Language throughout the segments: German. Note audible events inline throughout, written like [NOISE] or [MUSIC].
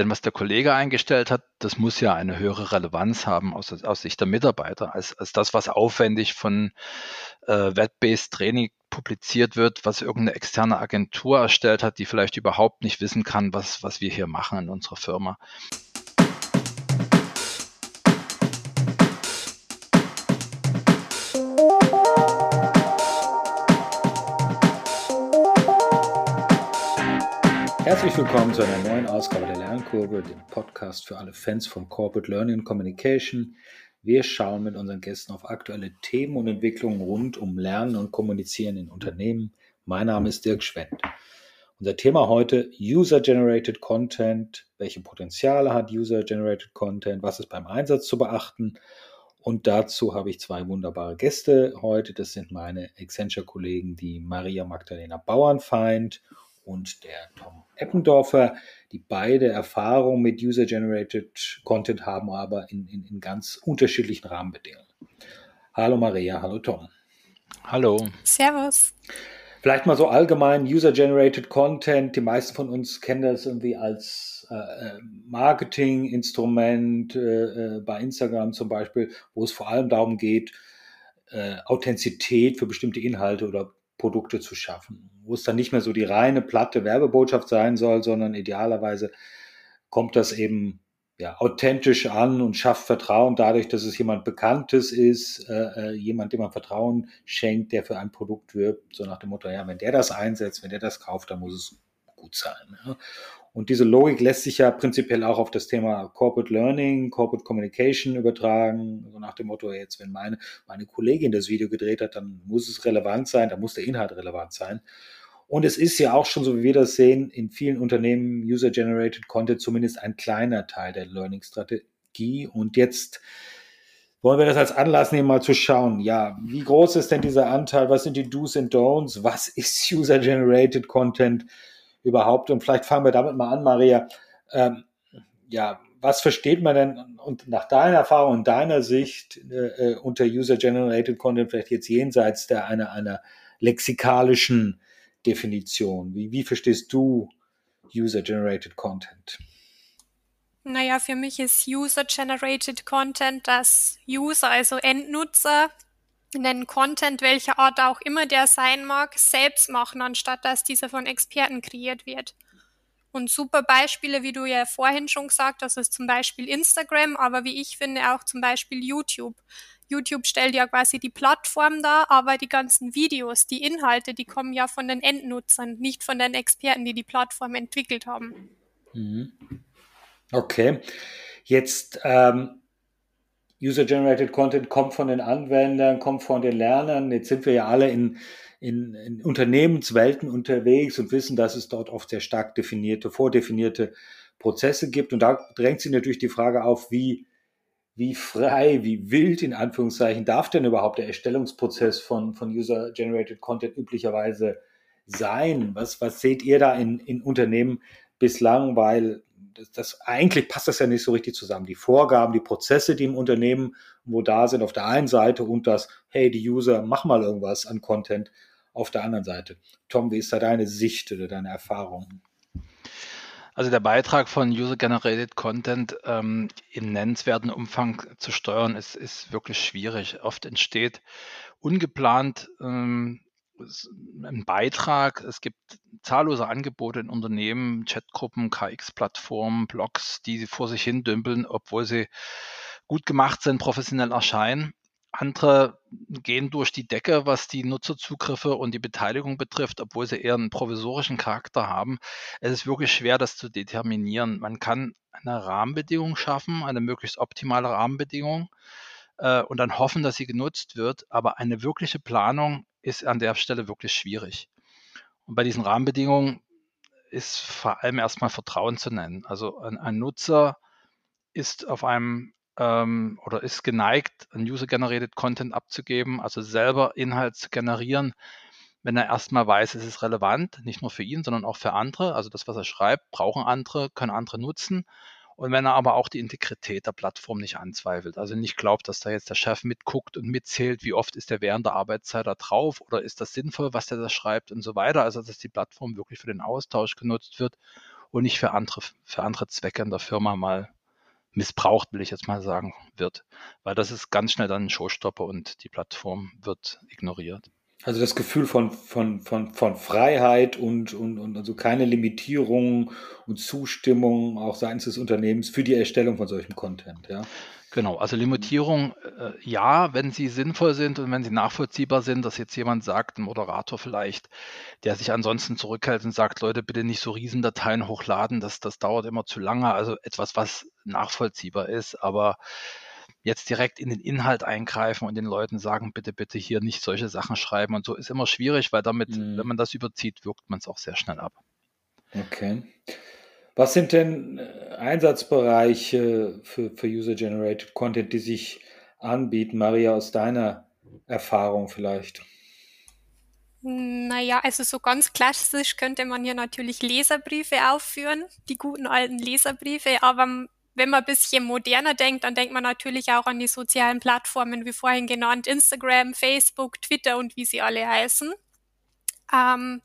Denn was der Kollege eingestellt hat, das muss ja eine höhere Relevanz haben aus, aus Sicht der Mitarbeiter, als, als das, was aufwendig von äh, Web-Based Training publiziert wird, was irgendeine externe Agentur erstellt hat, die vielleicht überhaupt nicht wissen kann, was, was wir hier machen in unserer Firma. Herzlich willkommen zu einer neuen Ausgabe der Lernkurve, dem Podcast für alle Fans von Corporate Learning and Communication. Wir schauen mit unseren Gästen auf aktuelle Themen und Entwicklungen rund um Lernen und Kommunizieren in Unternehmen. Mein Name ist Dirk Schwendt. Unser Thema heute User-Generated Content. Welche Potenziale hat User-Generated Content? Was ist beim Einsatz zu beachten? Und dazu habe ich zwei wunderbare Gäste heute. Das sind meine Accenture-Kollegen, die Maria Magdalena Bauernfeind und der Tom Eppendorfer, die beide Erfahrung mit User-Generated Content haben, aber in, in, in ganz unterschiedlichen Rahmenbedingungen. Hallo Maria, hallo Tom. Hallo. Servus. Vielleicht mal so allgemein User-Generated Content. Die meisten von uns kennen das irgendwie als äh, äh Marketing-Instrument äh, äh, bei Instagram zum Beispiel, wo es vor allem darum geht, äh, Authentizität für bestimmte Inhalte oder Produkte zu schaffen, wo es dann nicht mehr so die reine platte Werbebotschaft sein soll, sondern idealerweise kommt das eben ja, authentisch an und schafft Vertrauen dadurch, dass es jemand Bekanntes ist, äh, äh, jemand, dem man Vertrauen schenkt, der für ein Produkt wirbt, so nach dem Motto, ja, wenn der das einsetzt, wenn der das kauft, dann muss es gut sein. Ja. Und diese Logik lässt sich ja prinzipiell auch auf das Thema Corporate Learning, Corporate Communication übertragen. So nach dem Motto, jetzt, wenn meine, meine Kollegin das Video gedreht hat, dann muss es relevant sein, dann muss der Inhalt relevant sein. Und es ist ja auch schon, so wie wir das sehen, in vielen Unternehmen User-Generated Content zumindest ein kleiner Teil der Learning-Strategie. Und jetzt wollen wir das als Anlass nehmen, mal zu schauen, ja, wie groß ist denn dieser Anteil? Was sind die Do's und Don'ts? Was ist User-Generated Content? Überhaupt? Und vielleicht fangen wir damit mal an, Maria. Ähm, ja, was versteht man denn und nach deiner Erfahrung und deiner Sicht äh, äh, unter User-Generated Content vielleicht jetzt jenseits der einer, einer lexikalischen Definition? Wie, wie verstehst du User-Generated Content? Naja, für mich ist User-Generated Content, dass User, also Endnutzer, den Content, welcher Art auch immer der sein mag, selbst machen, anstatt dass dieser von Experten kreiert wird. Und super Beispiele, wie du ja vorhin schon gesagt hast, ist zum Beispiel Instagram, aber wie ich finde auch zum Beispiel YouTube. YouTube stellt ja quasi die Plattform dar, aber die ganzen Videos, die Inhalte, die kommen ja von den Endnutzern, nicht von den Experten, die die Plattform entwickelt haben. Mhm. Okay. Jetzt ähm, User-Generated Content kommt von den Anwendern, kommt von den Lernern. Jetzt sind wir ja alle in, in, in Unternehmenswelten unterwegs und wissen, dass es dort oft sehr stark definierte, vordefinierte Prozesse gibt. Und da drängt sich natürlich die Frage auf, wie, wie frei, wie wild in Anführungszeichen darf denn überhaupt der Erstellungsprozess von, von User-Generated Content üblicherweise sein? Was, was seht ihr da in, in Unternehmen bislang? Weil das, eigentlich passt das ja nicht so richtig zusammen. Die Vorgaben, die Prozesse, die im Unternehmen wo da sind, auf der einen Seite und das, hey, die User, mach mal irgendwas an Content auf der anderen Seite. Tom, wie ist da deine Sicht oder deine Erfahrung? Also der Beitrag von User-Generated Content ähm, im nennenswerten Umfang zu steuern, ist, ist wirklich schwierig. Oft entsteht ungeplant ähm, ein Beitrag. Es gibt zahllose Angebote in Unternehmen, Chatgruppen, KX-Plattformen, Blogs, die vor sich hin dümpeln, obwohl sie gut gemacht sind, professionell erscheinen. Andere gehen durch die Decke, was die Nutzerzugriffe und die Beteiligung betrifft, obwohl sie eher einen provisorischen Charakter haben. Es ist wirklich schwer, das zu determinieren. Man kann eine Rahmenbedingung schaffen, eine möglichst optimale Rahmenbedingung äh, und dann hoffen, dass sie genutzt wird. Aber eine wirkliche Planung ist an der Stelle wirklich schwierig. Und bei diesen Rahmenbedingungen ist vor allem erstmal Vertrauen zu nennen. Also ein, ein Nutzer ist auf einem ähm, oder ist geneigt, ein User-Generated Content abzugeben, also selber Inhalt zu generieren, wenn er erstmal weiß, es ist relevant, nicht nur für ihn, sondern auch für andere. Also das, was er schreibt, brauchen andere, können andere nutzen. Und wenn er aber auch die Integrität der Plattform nicht anzweifelt, also nicht glaubt, dass da jetzt der Chef mitguckt und mitzählt, wie oft ist er während der Arbeitszeit da drauf oder ist das sinnvoll, was der da schreibt und so weiter. Also dass die Plattform wirklich für den Austausch genutzt wird und nicht für andere, für andere Zwecke in der Firma mal missbraucht, will ich jetzt mal sagen, wird. Weil das ist ganz schnell dann ein Showstopper und die Plattform wird ignoriert. Also das Gefühl von, von, von, von Freiheit und, und, und also keine Limitierung und Zustimmung auch seitens des Unternehmens für die Erstellung von solchem Content, ja. Genau, also Limitierung, äh, ja, wenn sie sinnvoll sind und wenn sie nachvollziehbar sind, dass jetzt jemand sagt, ein Moderator vielleicht, der sich ansonsten zurückhält und sagt, Leute, bitte nicht so Riesendateien hochladen, das, das dauert immer zu lange. Also etwas, was nachvollziehbar ist, aber jetzt direkt in den Inhalt eingreifen und den Leuten sagen, bitte, bitte hier nicht solche Sachen schreiben und so ist immer schwierig, weil damit, mhm. wenn man das überzieht, wirkt man es auch sehr schnell ab. Okay. Was sind denn äh, Einsatzbereiche für, für User-Generated Content, die sich anbieten? Maria, aus deiner Erfahrung vielleicht? Naja, also so ganz klassisch könnte man hier natürlich Leserbriefe aufführen, die guten alten Leserbriefe, aber wenn man ein bisschen moderner denkt, dann denkt man natürlich auch an die sozialen Plattformen, wie vorhin genannt, Instagram, Facebook, Twitter und wie sie alle heißen. Ähm,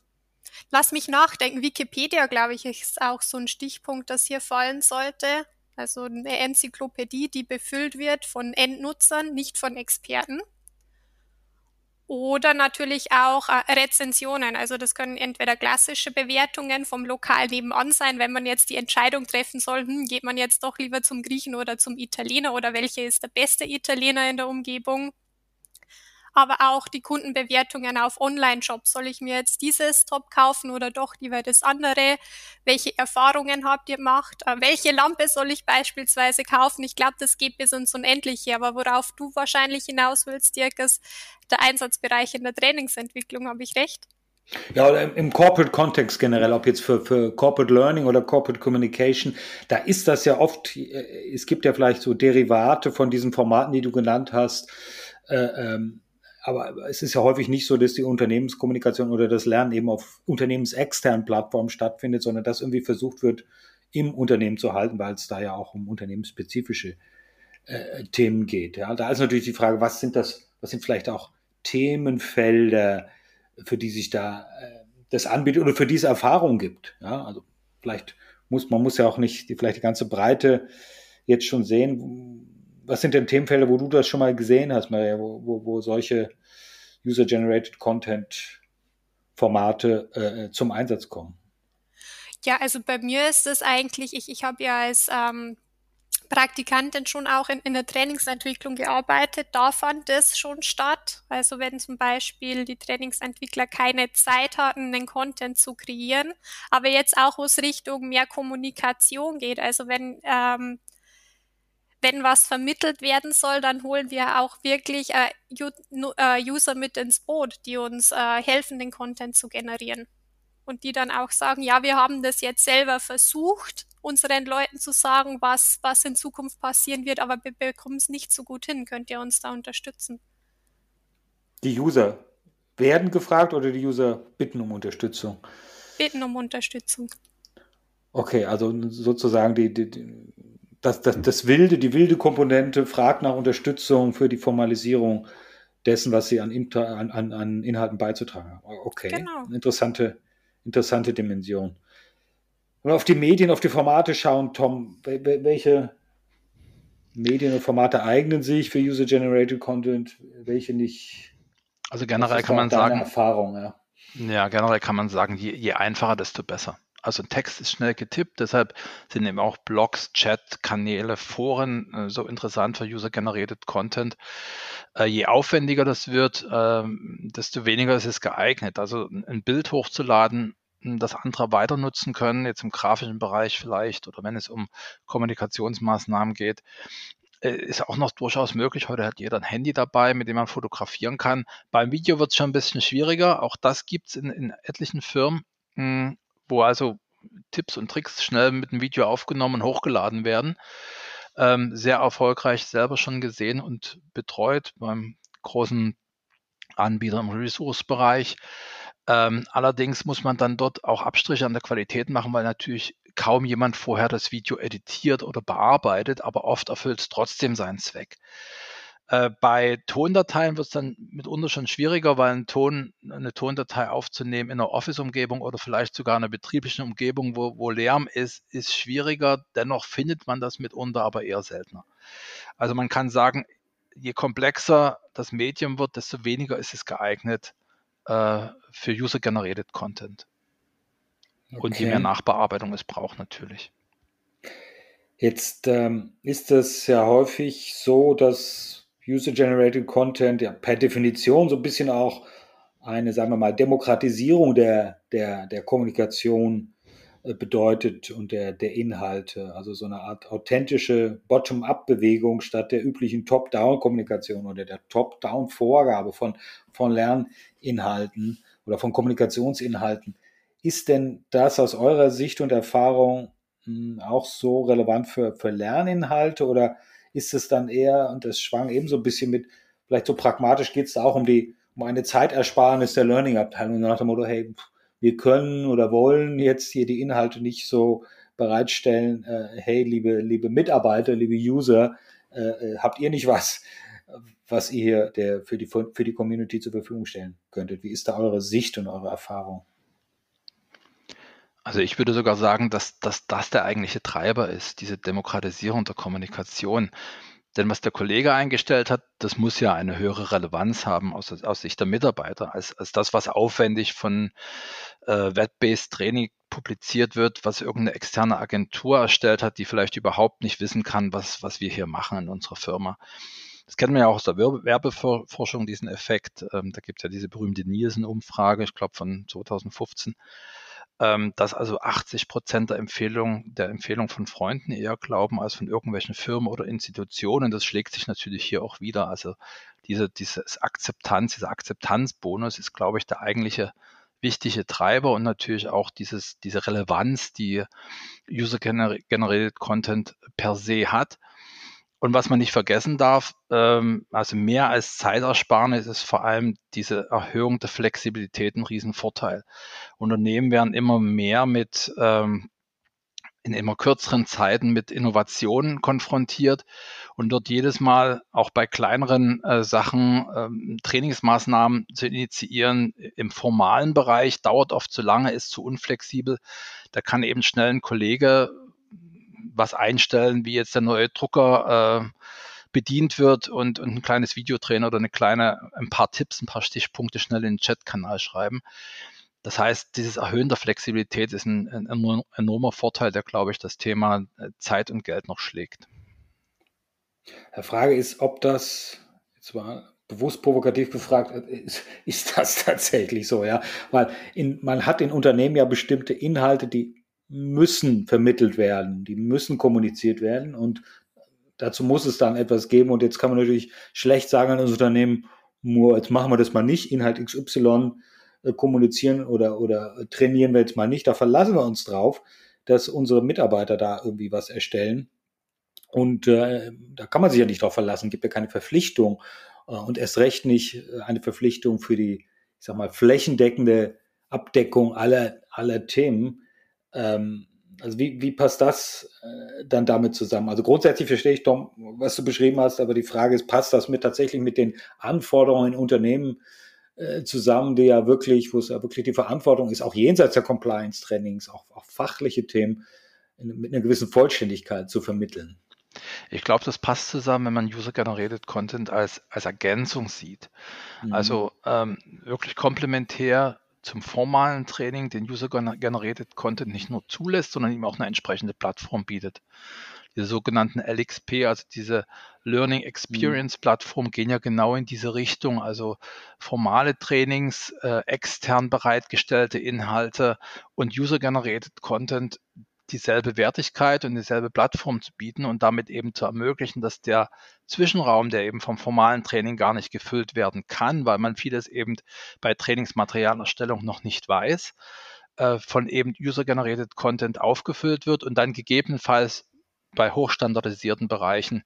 Lass mich nachdenken. Wikipedia, glaube ich, ist auch so ein Stichpunkt, das hier fallen sollte. Also eine Enzyklopädie, die befüllt wird von Endnutzern, nicht von Experten. Oder natürlich auch äh, Rezensionen. Also das können entweder klassische Bewertungen vom Lokal nebenan sein, wenn man jetzt die Entscheidung treffen soll, hm, geht man jetzt doch lieber zum Griechen oder zum Italiener oder welcher ist der beste Italiener in der Umgebung aber auch die Kundenbewertungen auf Online-Shops. Soll ich mir jetzt dieses Top kaufen oder doch lieber das andere? Welche Erfahrungen habt ihr gemacht? Äh, welche Lampe soll ich beispielsweise kaufen? Ich glaube, das geht bis ins Unendliche, aber worauf du wahrscheinlich hinaus willst, Dirk, ist der Einsatzbereich in der Trainingsentwicklung. Habe ich recht? Ja, im Corporate Kontext generell, ob jetzt für, für Corporate Learning oder Corporate Communication, da ist das ja oft, äh, es gibt ja vielleicht so Derivate von diesen Formaten, die du genannt hast, äh, ähm, aber es ist ja häufig nicht so, dass die Unternehmenskommunikation oder das Lernen eben auf unternehmensexternen Plattformen stattfindet, sondern dass irgendwie versucht wird, im Unternehmen zu halten, weil es da ja auch um unternehmensspezifische äh, Themen geht. Ja, da ist natürlich die Frage, was sind das, was sind vielleicht auch Themenfelder, für die sich da äh, das anbietet oder für diese Erfahrung gibt. Ja, also vielleicht muss man muss ja auch nicht die, vielleicht die ganze Breite jetzt schon sehen was sind denn Themenfelder, wo du das schon mal gesehen hast, Maria, wo, wo, wo solche User-Generated Content-Formate äh, zum Einsatz kommen? Ja, also bei mir ist es eigentlich, ich, ich habe ja als ähm, Praktikantin schon auch in, in der Trainingsentwicklung gearbeitet. Da fand es schon statt. Also wenn zum Beispiel die Trainingsentwickler keine Zeit hatten, den Content zu kreieren, aber jetzt auch, wo es Richtung mehr Kommunikation geht. Also wenn ähm, wenn was vermittelt werden soll, dann holen wir auch wirklich äh, äh, User mit ins Boot, die uns äh, helfen, den Content zu generieren. Und die dann auch sagen, ja, wir haben das jetzt selber versucht, unseren Leuten zu sagen, was, was in Zukunft passieren wird, aber wir bekommen es nicht so gut hin. Könnt ihr uns da unterstützen? Die User werden gefragt oder die User bitten um Unterstützung? Bitten um Unterstützung. Okay, also sozusagen die, die, die das, das, das wilde, die wilde Komponente fragt nach Unterstützung für die Formalisierung dessen, was sie an, an, an Inhalten beizutragen haben. Okay, genau. interessante, interessante Dimension. Wenn wir auf die Medien, auf die Formate schauen, Tom, welche Medien und Formate eignen sich für User-Generated Content, welche nicht? Also generell kann man sagen, Erfahrung, ja. ja, generell kann man sagen, je, je einfacher, desto besser also Text ist schnell getippt, deshalb sind eben auch Blogs, Chat, Kanäle, Foren äh, so interessant für User-Generated Content. Äh, je aufwendiger das wird, äh, desto weniger ist es geeignet. Also ein Bild hochzuladen, hm, das andere weiter nutzen können, jetzt im grafischen Bereich vielleicht oder wenn es um Kommunikationsmaßnahmen geht, äh, ist auch noch durchaus möglich. Heute hat jeder ein Handy dabei, mit dem man fotografieren kann. Beim Video wird es schon ein bisschen schwieriger. Auch das gibt es in, in etlichen Firmen. Wo also Tipps und Tricks schnell mit dem Video aufgenommen und hochgeladen werden. Ähm, sehr erfolgreich selber schon gesehen und betreut beim großen Anbieter im Resource-Bereich. Ähm, allerdings muss man dann dort auch Abstriche an der Qualität machen, weil natürlich kaum jemand vorher das Video editiert oder bearbeitet, aber oft erfüllt es trotzdem seinen Zweck. Äh, bei Tondateien wird es dann mitunter schon schwieriger, weil ein Ton, eine Tondatei aufzunehmen in einer Office-Umgebung oder vielleicht sogar einer betrieblichen Umgebung, wo, wo Lärm ist, ist schwieriger. Dennoch findet man das mitunter, aber eher seltener. Also man kann sagen, je komplexer das Medium wird, desto weniger ist es geeignet äh, für User-Generated Content. Okay. Und je mehr Nachbearbeitung es braucht natürlich. Jetzt ähm, ist es ja häufig so, dass User-Generated Content ja per Definition so ein bisschen auch eine, sagen wir mal, Demokratisierung der, der, der Kommunikation äh, bedeutet und der, der Inhalte. Also so eine Art authentische Bottom-up-Bewegung statt der üblichen Top-down-Kommunikation oder der Top-down-Vorgabe von, von Lerninhalten oder von Kommunikationsinhalten. Ist denn das aus eurer Sicht und Erfahrung hm, auch so relevant für, für Lerninhalte oder ist es dann eher, und das schwang eben so ein bisschen mit, vielleicht so pragmatisch geht es da auch um die, um eine Zeitersparnis der Learning-Abteilung nach dem Motto, hey, wir können oder wollen jetzt hier die Inhalte nicht so bereitstellen, äh, hey, liebe, liebe Mitarbeiter, liebe User, äh, äh habt ihr nicht was, was ihr hier der, für, die, für die Community zur Verfügung stellen könntet? Wie ist da eure Sicht und eure Erfahrung? Also ich würde sogar sagen, dass, dass das der eigentliche Treiber ist, diese Demokratisierung der Kommunikation. Denn was der Kollege eingestellt hat, das muss ja eine höhere Relevanz haben aus, aus Sicht der Mitarbeiter, als, als das, was aufwendig von äh, Web-Based Training publiziert wird, was irgendeine externe Agentur erstellt hat, die vielleicht überhaupt nicht wissen kann, was, was wir hier machen in unserer Firma. Das kennen wir ja auch aus der Werbeforschung, diesen Effekt. Ähm, da gibt es ja diese berühmte Nielsen-Umfrage, ich glaube von 2015 ähm, dass also 80 Prozent der Empfehlung, der Empfehlung von Freunden eher glauben als von irgendwelchen Firmen oder Institutionen. Das schlägt sich natürlich hier auch wieder. Also diese, dieses Akzeptanz, dieser Akzeptanzbonus ist, glaube ich, der eigentliche wichtige Treiber und natürlich auch dieses, diese Relevanz, die User-Generated Content per se hat. Und was man nicht vergessen darf, ähm, also mehr als Zeitersparnis ist vor allem diese Erhöhung der Flexibilität ein Riesenvorteil. Unternehmen werden immer mehr mit ähm, in immer kürzeren Zeiten mit Innovationen konfrontiert und dort jedes Mal auch bei kleineren äh, Sachen ähm, Trainingsmaßnahmen zu initiieren im formalen Bereich dauert oft zu lange, ist zu unflexibel. Da kann eben schnell ein Kollege was einstellen, wie jetzt der neue Drucker äh, bedient wird und, und ein kleines Video drehen oder eine kleine, ein paar Tipps, ein paar Stichpunkte schnell in den Chatkanal schreiben. Das heißt, dieses Erhöhen der Flexibilität ist ein, ein enormer Vorteil, der, glaube ich, das Thema äh, Zeit und Geld noch schlägt. Die Frage ist, ob das, jetzt war bewusst provokativ gefragt, ist, ist das [LAUGHS] tatsächlich so, ja? Weil in, man hat in Unternehmen ja bestimmte Inhalte, die müssen vermittelt werden, die müssen kommuniziert werden und dazu muss es dann etwas geben. Und jetzt kann man natürlich schlecht sagen an das Unternehmen, jetzt machen wir das mal nicht, Inhalt XY äh, kommunizieren oder, oder trainieren wir jetzt mal nicht, da verlassen wir uns drauf, dass unsere Mitarbeiter da irgendwie was erstellen. Und äh, da kann man sich ja nicht drauf verlassen, gibt ja keine Verpflichtung äh, und erst recht nicht äh, eine Verpflichtung für die, ich sag mal, flächendeckende Abdeckung aller, aller Themen. Ähm, also wie, wie passt das äh, dann damit zusammen? Also grundsätzlich verstehe ich, Tom, was du beschrieben hast, aber die Frage ist, passt das mit tatsächlich mit den Anforderungen in Unternehmen äh, zusammen, die ja wirklich, wo es ja wirklich die Verantwortung ist, auch jenseits der Compliance-Trainings, auch, auch fachliche Themen in, mit einer gewissen Vollständigkeit zu vermitteln? Ich glaube, das passt zusammen, wenn man User-Generated Content als, als Ergänzung sieht. Mhm. Also ähm, wirklich komplementär zum formalen Training den User-Generated Content nicht nur zulässt, sondern ihm auch eine entsprechende Plattform bietet. Diese sogenannten LXP, also diese Learning Experience Plattform, gehen ja genau in diese Richtung. Also formale Trainings, äh, extern bereitgestellte Inhalte und User-Generated Content dieselbe Wertigkeit und dieselbe Plattform zu bieten und damit eben zu ermöglichen, dass der Zwischenraum, der eben vom formalen Training gar nicht gefüllt werden kann, weil man vieles eben bei Trainingsmaterialerstellung noch nicht weiß, äh, von eben User-Generated Content aufgefüllt wird und dann gegebenenfalls bei hochstandardisierten Bereichen,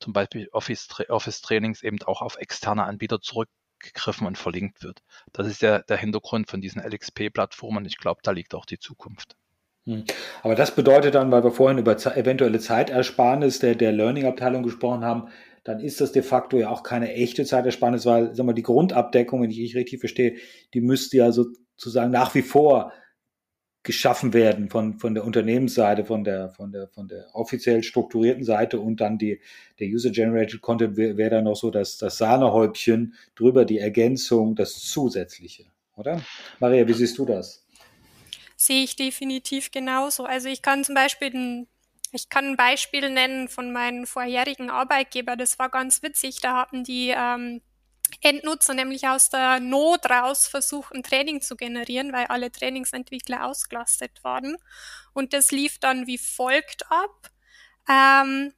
zum Beispiel Office-Trainings, eben auch auf externe Anbieter zurückgegriffen und verlinkt wird. Das ist der, der Hintergrund von diesen LXP-Plattformen. Ich glaube, da liegt auch die Zukunft. Hm. Aber das bedeutet dann, weil wir vorhin über eventuelle Zeitersparnis der, der Learning-Abteilung gesprochen haben, dann ist das de facto ja auch keine echte Zeitersparnis, weil sag mal, die Grundabdeckung, wenn ich dich richtig verstehe, die müsste ja sozusagen nach wie vor geschaffen werden von, von der Unternehmensseite, von der, von der, von der offiziell strukturierten Seite und dann die, der User-Generated Content wäre wär dann noch so das, das Sahnehäubchen drüber, die Ergänzung, das Zusätzliche, oder? Maria, wie siehst du das? Sehe ich definitiv genauso. Also ich kann zum Beispiel ein, ich kann ein Beispiel nennen von meinem vorherigen Arbeitgeber. Das war ganz witzig. Da hatten die ähm, Endnutzer nämlich aus der Not raus versucht, ein Training zu generieren, weil alle Trainingsentwickler ausgelastet waren. Und das lief dann wie folgt ab. Ähm,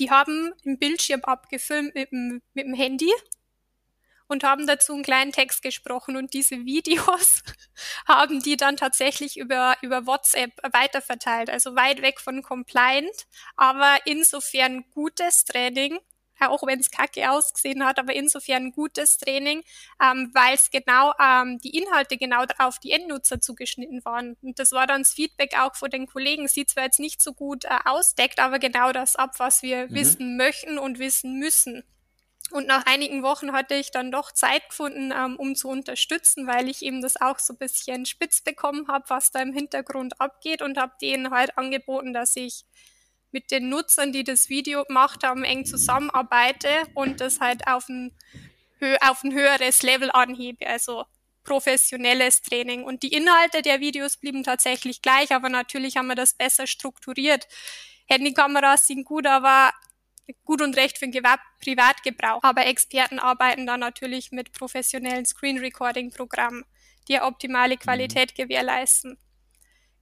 die haben im Bildschirm abgefilmt mit dem, mit dem Handy und haben dazu einen kleinen Text gesprochen und diese Videos [LAUGHS] haben die dann tatsächlich über, über WhatsApp weiterverteilt, also weit weg von compliant, aber insofern gutes Training, auch wenn es kacke ausgesehen hat, aber insofern gutes Training, ähm, weil es genau ähm, die Inhalte genau auf die Endnutzer zugeschnitten waren. Und das war dann das Feedback auch von den Kollegen. Sieht zwar jetzt nicht so gut äh, ausdeckt, aber genau das ab, was wir mhm. wissen möchten und wissen müssen. Und nach einigen Wochen hatte ich dann doch Zeit gefunden, ähm, um zu unterstützen, weil ich eben das auch so ein bisschen spitz bekommen habe, was da im Hintergrund abgeht und habe denen halt angeboten, dass ich mit den Nutzern, die das Video gemacht haben, eng zusammenarbeite und das halt auf ein, auf ein höheres Level anhebe, also professionelles Training. Und die Inhalte der Videos blieben tatsächlich gleich, aber natürlich haben wir das besser strukturiert. Handykameras sind gut, aber gut und recht für den Gewerb Privatgebrauch. Aber Experten arbeiten da natürlich mit professionellen Screen Recording Programmen, die optimale Qualität mhm. gewährleisten.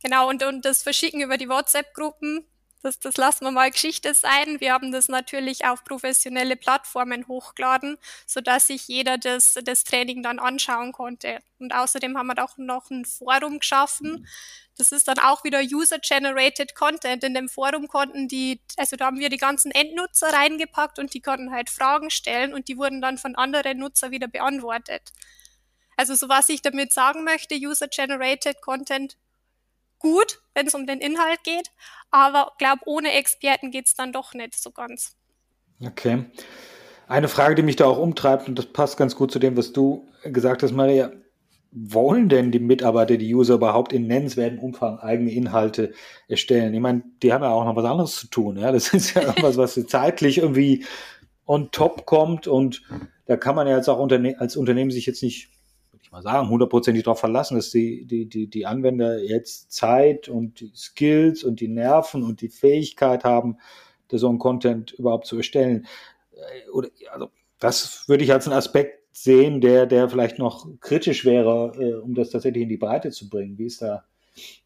Genau, und, und das Verschicken über die WhatsApp-Gruppen das, das lassen wir mal Geschichte sein. Wir haben das natürlich auf professionelle Plattformen hochgeladen, sodass sich jeder das, das Training dann anschauen konnte. Und außerdem haben wir auch noch ein Forum geschaffen. Das ist dann auch wieder User-Generated Content. In dem Forum konnten die, also da haben wir die ganzen Endnutzer reingepackt und die konnten halt Fragen stellen und die wurden dann von anderen Nutzer wieder beantwortet. Also so was ich damit sagen möchte, User-Generated Content gut, wenn es um den Inhalt geht, aber glaube, ohne Experten geht es dann doch nicht so ganz. Okay. Eine Frage, die mich da auch umtreibt, und das passt ganz gut zu dem, was du gesagt hast, Maria. Wollen denn die Mitarbeiter, die User überhaupt in nennenswertem Umfang eigene Inhalte erstellen? Ich meine, die haben ja auch noch was anderes zu tun. Ja? Das ist ja [LAUGHS] irgendwas, was zeitlich irgendwie on top kommt und da kann man ja jetzt auch Unterne als Unternehmen sich jetzt nicht mal sagen, hundertprozentig darauf verlassen, dass die, die, die, die Anwender jetzt Zeit und die Skills und die Nerven und die Fähigkeit haben, so einen Content überhaupt zu erstellen. Äh, oder, also, das würde ich als einen Aspekt sehen, der, der vielleicht noch kritisch wäre, äh, um das tatsächlich in die Breite zu bringen. Wie ist da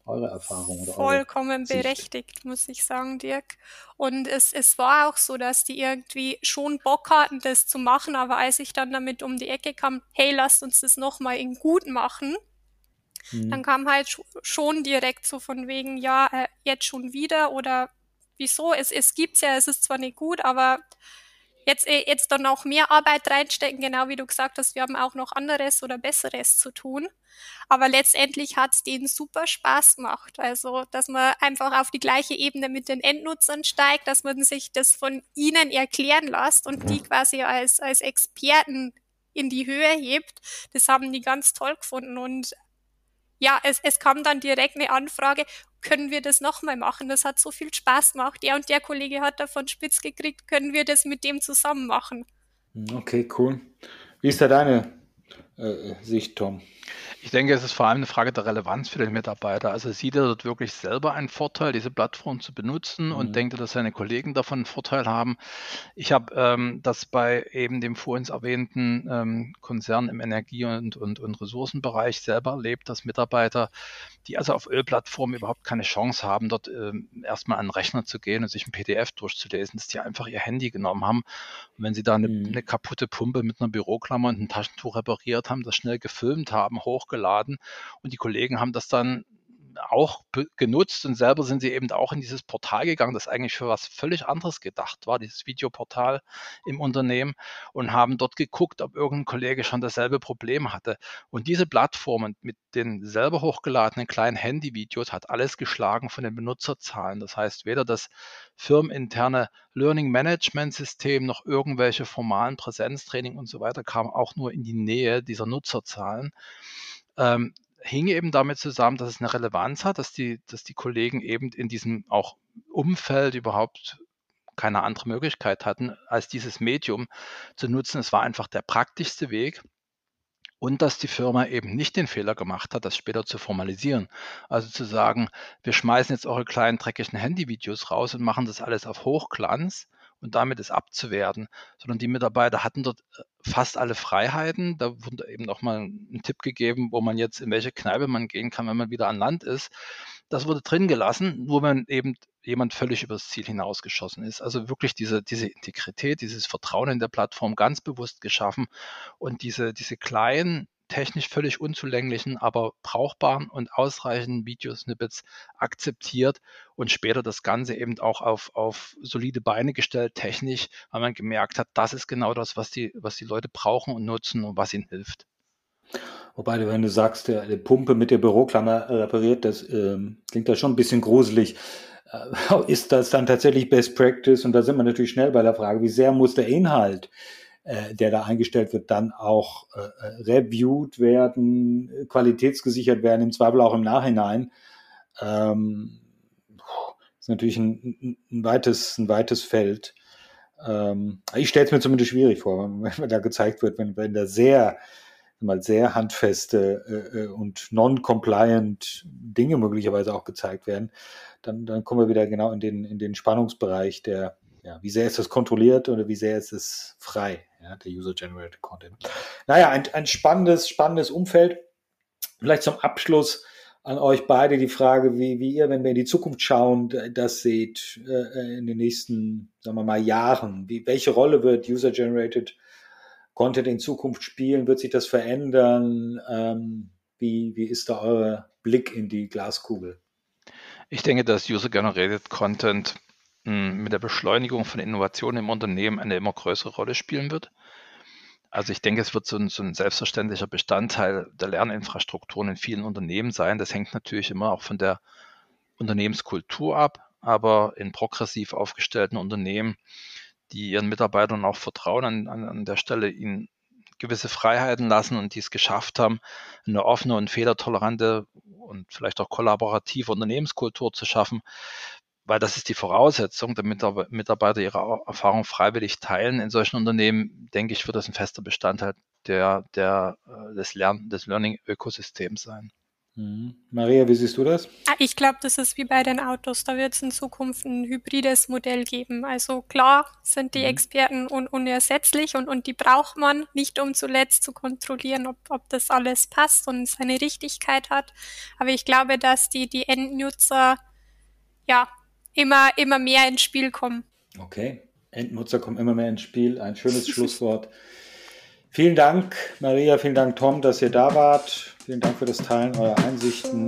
eure Erfahrung? Oder Vollkommen berechtigt, muss ich sagen, Dirk. Und es, es war auch so, dass die irgendwie schon Bock hatten, das zu machen, aber als ich dann damit um die Ecke kam, hey, lasst uns das nochmal in gut machen, mhm. dann kam halt schon direkt so von wegen, ja, äh, jetzt schon wieder oder wieso? Es, es gibt's ja, es ist zwar nicht gut, aber jetzt, äh, jetzt dann auch mehr Arbeit reinstecken, genau wie du gesagt hast, wir haben auch noch anderes oder Besseres zu tun. Aber letztendlich hat es denen super Spaß gemacht. Also, dass man einfach auf die gleiche Ebene mit den Endnutzern steigt, dass man sich das von ihnen erklären lässt und die quasi als, als Experten in die Höhe hebt. Das haben die ganz toll gefunden. Und ja, es, es kam dann direkt eine Anfrage, können wir das nochmal machen? Das hat so viel Spaß gemacht. Der und der Kollege hat davon spitz gekriegt, können wir das mit dem zusammen machen? Okay, cool. Wie ist da deine äh, Sicht, Tom? Ich denke, es ist vor allem eine Frage der Relevanz für den Mitarbeiter. Also sieht er dort wirklich selber einen Vorteil, diese Plattform zu benutzen und mhm. denkt er, dass seine Kollegen davon einen Vorteil haben? Ich habe ähm, das bei eben dem vorhin erwähnten ähm, Konzern im Energie- und, und, und Ressourcenbereich selber erlebt, dass Mitarbeiter, die also auf Ölplattformen überhaupt keine Chance haben, dort ähm, erstmal an den Rechner zu gehen und sich ein PDF durchzulesen, dass die einfach ihr Handy genommen haben. Und wenn sie da eine, mhm. eine kaputte Pumpe mit einer Büroklammer und einem Taschentuch repariert haben, das schnell gefilmt haben, hochgeladen und die Kollegen haben das dann auch genutzt und selber sind sie eben auch in dieses Portal gegangen, das eigentlich für was völlig anderes gedacht war, dieses Videoportal im Unternehmen und haben dort geguckt, ob irgendein Kollege schon dasselbe Problem hatte. Und diese Plattformen mit den selber hochgeladenen kleinen Handyvideos hat alles geschlagen von den Benutzerzahlen. Das heißt, weder das firmeninterne Learning Management System noch irgendwelche formalen Präsenztraining und so weiter kam auch nur in die Nähe dieser Nutzerzahlen. Ähm, hing eben damit zusammen, dass es eine Relevanz hat, dass die, dass die Kollegen eben in diesem auch Umfeld überhaupt keine andere Möglichkeit hatten, als dieses Medium zu nutzen. Es war einfach der praktischste Weg und dass die Firma eben nicht den Fehler gemacht hat, das später zu formalisieren. Also zu sagen, wir schmeißen jetzt eure kleinen dreckigen Handyvideos raus und machen das alles auf Hochglanz und damit ist abzuwerten, sondern die Mitarbeiter hatten dort äh, fast alle Freiheiten. Da wurde eben auch mal ein Tipp gegeben, wo man jetzt in welche Kneipe man gehen kann, wenn man wieder an Land ist. Das wurde drin gelassen, nur wenn eben jemand völlig übers Ziel hinausgeschossen ist. Also wirklich diese, diese Integrität, dieses Vertrauen in der Plattform ganz bewusst geschaffen und diese, diese kleinen technisch völlig unzulänglichen, aber brauchbaren und ausreichenden Videosnippets akzeptiert und später das Ganze eben auch auf, auf solide Beine gestellt, technisch, weil man gemerkt hat, das ist genau das, was die, was die Leute brauchen und nutzen und was ihnen hilft. Wobei, wenn du sagst, die Pumpe mit der Büroklammer repariert, das ähm, klingt da schon ein bisschen gruselig. Äh, [LAUGHS] ist das dann tatsächlich Best Practice? Und da sind wir natürlich schnell bei der Frage, wie sehr muss der Inhalt äh, der da eingestellt wird, dann auch äh, reviewed werden, qualitätsgesichert werden, im Zweifel auch im Nachhinein. Ähm, ist natürlich ein, ein, weites, ein weites Feld. Ähm, ich stelle es mir zumindest schwierig vor, [LAUGHS] wenn, da gezeigt wird, wenn, wenn da sehr mal sehr handfeste äh, äh, und non-compliant Dinge möglicherweise auch gezeigt werden, dann, dann kommen wir wieder genau in den, in den Spannungsbereich der, ja, wie sehr ist das kontrolliert oder wie sehr ist es frei, ja, der User-Generated Content. Naja, ein, ein spannendes, spannendes Umfeld. Vielleicht zum Abschluss an euch beide die Frage, wie, wie ihr, wenn wir in die Zukunft schauen, das seht äh, in den nächsten, sagen wir mal, Jahren. Wie, welche Rolle wird User-Generated Content in Zukunft spielen? Wird sich das verändern? Ähm, wie, wie ist da euer Blick in die Glaskugel? Ich denke, dass User-Generated Content mit der Beschleunigung von Innovationen im Unternehmen eine immer größere Rolle spielen wird. Also ich denke, es wird so ein, so ein, selbstverständlicher Bestandteil der Lerninfrastrukturen in vielen Unternehmen sein. Das hängt natürlich immer auch von der Unternehmenskultur ab, aber in progressiv aufgestellten Unternehmen, die ihren Mitarbeitern auch vertrauen, an, an, an der Stelle ihnen gewisse Freiheiten lassen und die es geschafft haben, eine offene und fehlertolerante und vielleicht auch kollaborative Unternehmenskultur zu schaffen, weil das ist die Voraussetzung, damit Mitarbeiter ihre Erfahrung freiwillig teilen. In solchen Unternehmen, denke ich, wird das ein fester Bestandteil der, der, äh, des, Lern des Learning-Ökosystems sein. Mhm. Maria, wie siehst du das? Ah, ich glaube, das ist wie bei den Autos. Da wird es in Zukunft ein hybrides Modell geben. Also klar sind die mhm. Experten un unersetzlich und, und die braucht man nicht, um zuletzt zu kontrollieren, ob, ob das alles passt und seine Richtigkeit hat. Aber ich glaube, dass die, die Endnutzer ja immer, immer mehr ins Spiel kommen. Okay, Endnutzer kommen immer mehr ins Spiel. Ein schönes [LAUGHS] Schlusswort. Vielen Dank, Maria, vielen Dank, Tom, dass ihr da wart. Vielen Dank für das Teilen eurer Einsichten.